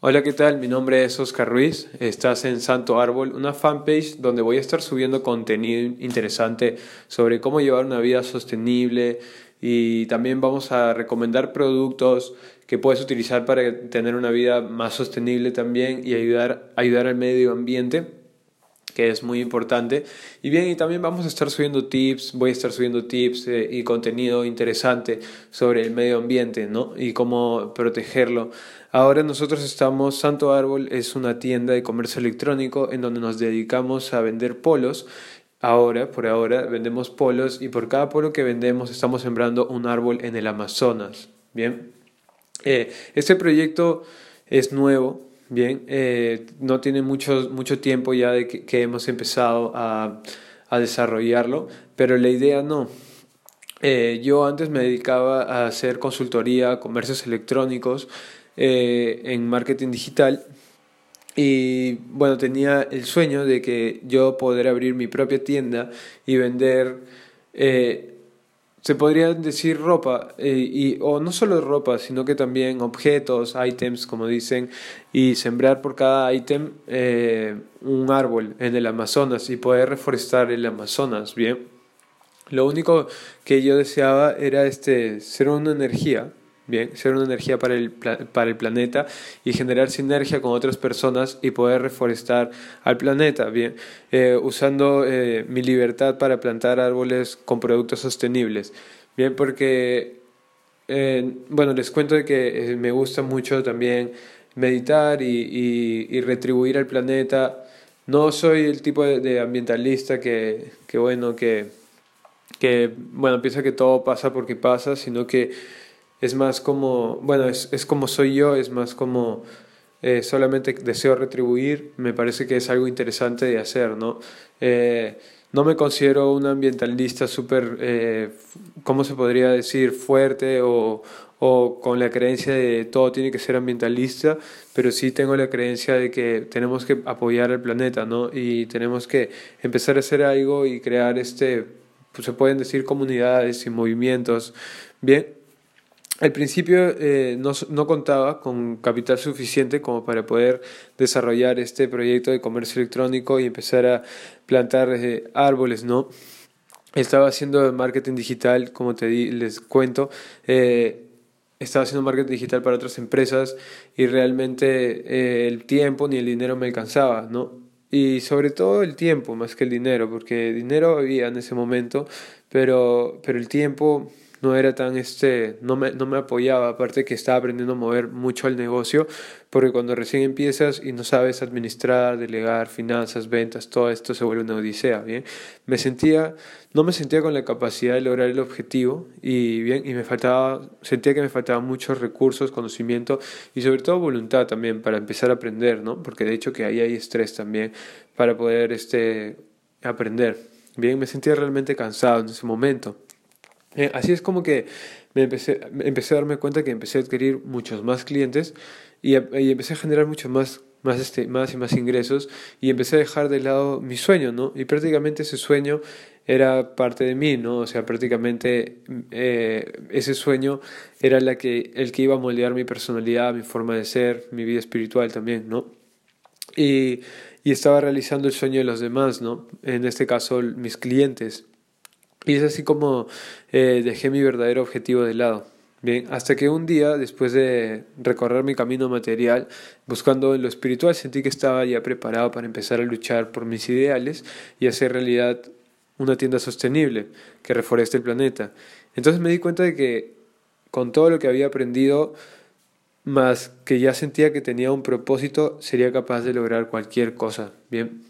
Hola, ¿qué tal? Mi nombre es Oscar Ruiz. Estás en Santo Árbol, una fanpage donde voy a estar subiendo contenido interesante sobre cómo llevar una vida sostenible y también vamos a recomendar productos que puedes utilizar para tener una vida más sostenible también y ayudar, ayudar al medio ambiente que es muy importante. Y bien, y también vamos a estar subiendo tips, voy a estar subiendo tips eh, y contenido interesante sobre el medio ambiente, ¿no? Y cómo protegerlo. Ahora nosotros estamos, Santo Árbol es una tienda de comercio electrónico en donde nos dedicamos a vender polos. Ahora, por ahora, vendemos polos y por cada polo que vendemos estamos sembrando un árbol en el Amazonas. Bien, eh, este proyecto es nuevo, Bien, eh, no tiene mucho, mucho tiempo ya de que, hemos empezado a, a, desarrollarlo, pero la idea no. Eh, yo antes me dedicaba a hacer consultoría, comercios electrónicos eh, en marketing digital y bueno, tenía el sueño de que yo poder abrir mi propia tienda y vender se podría decir ropa, eh, y, o no solo ropa, sino que también objetos, items, como dicen, y sembrar por cada item eh, un árbol en el Amazonas y poder reforestar el Amazonas, ¿bien? Lo único que yo deseaba era este, ser una energía Bien, ser una energía para el, para el planeta y generar sinergia con otras personas y poder reforestar al planeta, bien, eh, usando eh, mi libertad para plantar árboles con productos sostenibles, bien, porque, eh, bueno, les cuento de que me gusta mucho también meditar y, y, retribuir al planeta. No soy el tipo de, ambientalista que, que, bueno, que, que, bueno, piensa que todo pasa porque pasa, sino que es más como, bueno, es, es como soy yo, es más como eh, solamente deseo retribuir, me parece que es algo interesante de hacer, ¿no? Eh, no me considero un ambientalista súper, eh, ¿cómo se podría decir?, fuerte o, o con la creencia de todo tiene que ser ambientalista, pero sí tengo la creencia de que tenemos que apoyar al planeta, ¿no? Y tenemos que empezar a hacer algo y crear este, pues se pueden decir comunidades y movimientos. Bien, al principio eh, no, no, contaba con capital suficiente como para poder desarrollar este proyecto de comercio electrónico y empezar a plantar eh, árboles, ¿no? Estaba haciendo marketing digital, como te di, les cuento, eh, estaba haciendo marketing digital para otras empresas y realmente el tiempo ni el dinero me alcanzaba, ¿no? Y sobre todo el tiempo más que el dinero, porque dinero había en ese momento, pero, pero el tiempo no era tan este, no me, no me apoyaba, aparte que estaba aprendiendo a mover mucho el negocio, porque cuando recién empiezas y no sabes administrar, delegar, finanzas, ventas, todo esto se vuelve una odisea, ¿bien? Me sentía, no me sentía con la capacidad de lograr el objetivo y bien, y me faltaba, sentía que me faltaban muchos recursos, conocimiento y sobre todo voluntad también para empezar a aprender, ¿no? Porque de hecho que ahí hay estrés también para poder este, aprender. Bien, me sentía realmente cansado en ese momento. Eh, así es como que me empecé, empecé a darme cuenta que empecé a adquirir muchos más clientes y, y empecé a generar muchos más, más, este, más y más ingresos y empecé a dejar de lado mi sueño, ¿no? Y prácticamente ese sueño era parte de mí, ¿no? O sea, prácticamente eh, ese sueño era la que, el que iba a moldear mi personalidad, mi forma de ser, mi vida espiritual también, ¿no? Y, y estaba realizando el sueño de los demás, ¿no? En este caso, mis clientes. Y es así como eh, dejé mi verdadero objetivo de lado. Bien, hasta que un día, después de recorrer mi camino material, buscando lo espiritual, sentí que estaba ya preparado para empezar a luchar por mis ideales y hacer realidad una tienda sostenible que reforeste el planeta. Entonces me di cuenta de que con todo lo que había aprendido, más que ya sentía que tenía un propósito, sería capaz de lograr cualquier cosa. Bien,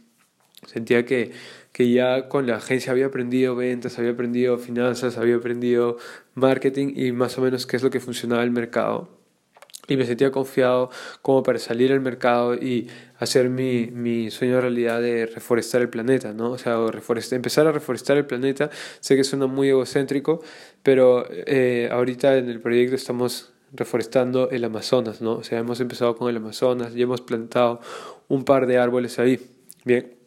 Sentía que, que ya con la agencia había aprendido ventas, había aprendido finanzas, había aprendido marketing y más o menos qué es lo que funcionaba el mercado. Y me sentía confiado como para salir al mercado y hacer mi, mi sueño realidad de reforestar el planeta, ¿no? O sea, empezar a reforestar el planeta. Sé que suena muy egocéntrico, pero eh, ahorita en el proyecto estamos reforestando el Amazonas, ¿no? O sea, hemos empezado con el Amazonas y hemos plantado un par de árboles ahí. Bien,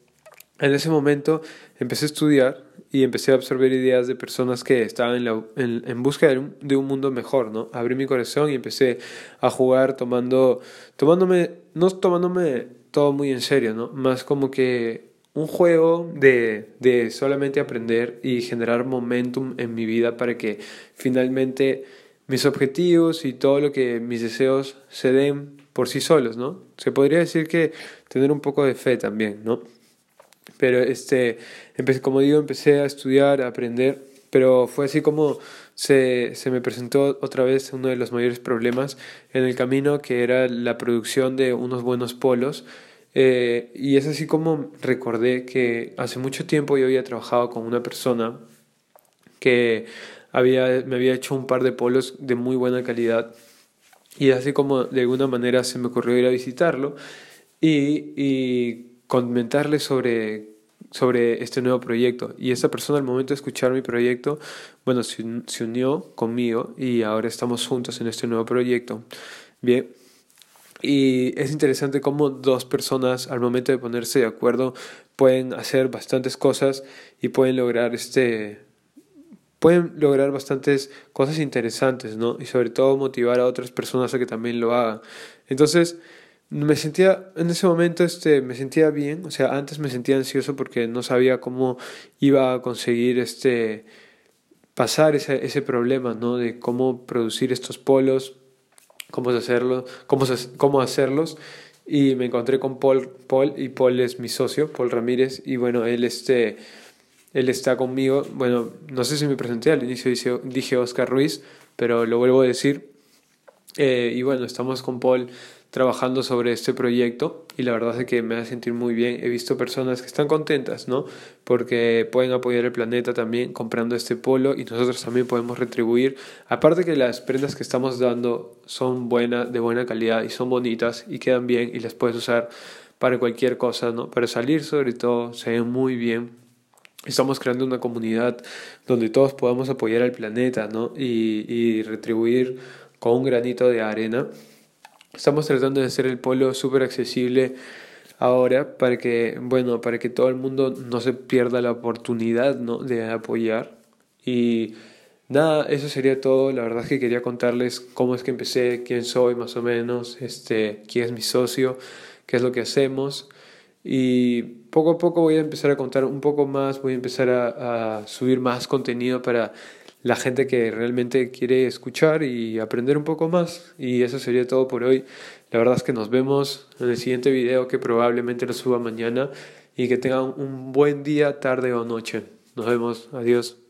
en ese momento empecé a estudiar y empecé a absorber ideas de personas que estaban en, la, en, busca de un, de un, mundo mejor, ¿no? Abrí mi corazón y empecé a jugar tomando, tomándome, no tomándome todo muy en serio, ¿no? Más como que un juego de, de solamente aprender y generar momentum en mi vida para que finalmente mis objetivos y todo lo que mis deseos se den por sí solos, ¿no? Se podría decir que tener un poco de fe también, ¿no? Pero este, empecé, como digo, empecé a estudiar, a aprender, pero fue así como se, se me presentó otra vez uno de los mayores problemas en el camino, que era la producción de unos buenos polos. Eh, y es así como recordé que hace mucho tiempo yo había trabajado con una persona que había, me había hecho un par de polos de muy buena calidad y así como de alguna manera se me ocurrió ir a visitarlo y, y comentarle sobre sobre este nuevo proyecto. Y esta persona al momento de escuchar mi proyecto, bueno, se, se, unió conmigo y ahora estamos juntos en este nuevo proyecto. Bien. Y es interesante cómo dos personas al momento de ponerse de acuerdo pueden hacer bastantes cosas y pueden lograr este pueden lograr bastantes cosas interesantes, ¿no? Y sobre todo motivar a otras personas a que también lo hagan. Entonces, me sentía, en ese momento, este, me sentía bien, o sea, antes me sentía ansioso porque no sabía cómo iba a conseguir, este, pasar ese, ese problema, ¿no? De cómo producir estos polos, cómo hacerlo, cómo, cómo hacerlos. Y me encontré con Paul, Paul, y Paul es mi socio, Paul Ramírez, y bueno, él, este, él está conmigo. Bueno, no sé si me presenté al inicio, dije, dije Oscar Ruiz, pero lo vuelvo a decir. Eh, y bueno, estamos con Paul trabajando sobre este proyecto y la verdad es que me hace sentir muy bien. He visto personas que están contentas, ¿no? Porque pueden apoyar el planeta también comprando este polo y nosotros también podemos retribuir. Aparte que las prendas que estamos dando son buenas, de buena calidad y son bonitas y quedan bien y las puedes usar para cualquier cosa, ¿no? Para salir sobre todo se ven muy bien Estamos creando una comunidad donde todos podamos apoyar al planeta ¿no? y, y retribuir con un granito de arena. Estamos tratando de hacer el polo súper accesible ahora para que, bueno, para que todo el mundo no se pierda la oportunidad ¿no? de apoyar. Y nada, eso sería todo. La verdad es que quería contarles cómo es que empecé, quién soy más o menos, este, quién es mi socio, qué es lo que hacemos. Y poco a poco voy a empezar a contar un poco más, voy a empezar a, a, subir más contenido para la gente que realmente quiere escuchar y aprender un poco más. Y eso sería todo por hoy. La verdad es que nos vemos en el siguiente video que probablemente lo suba mañana y que tengan un buen día, tarde o noche. Nos vemos. Adiós.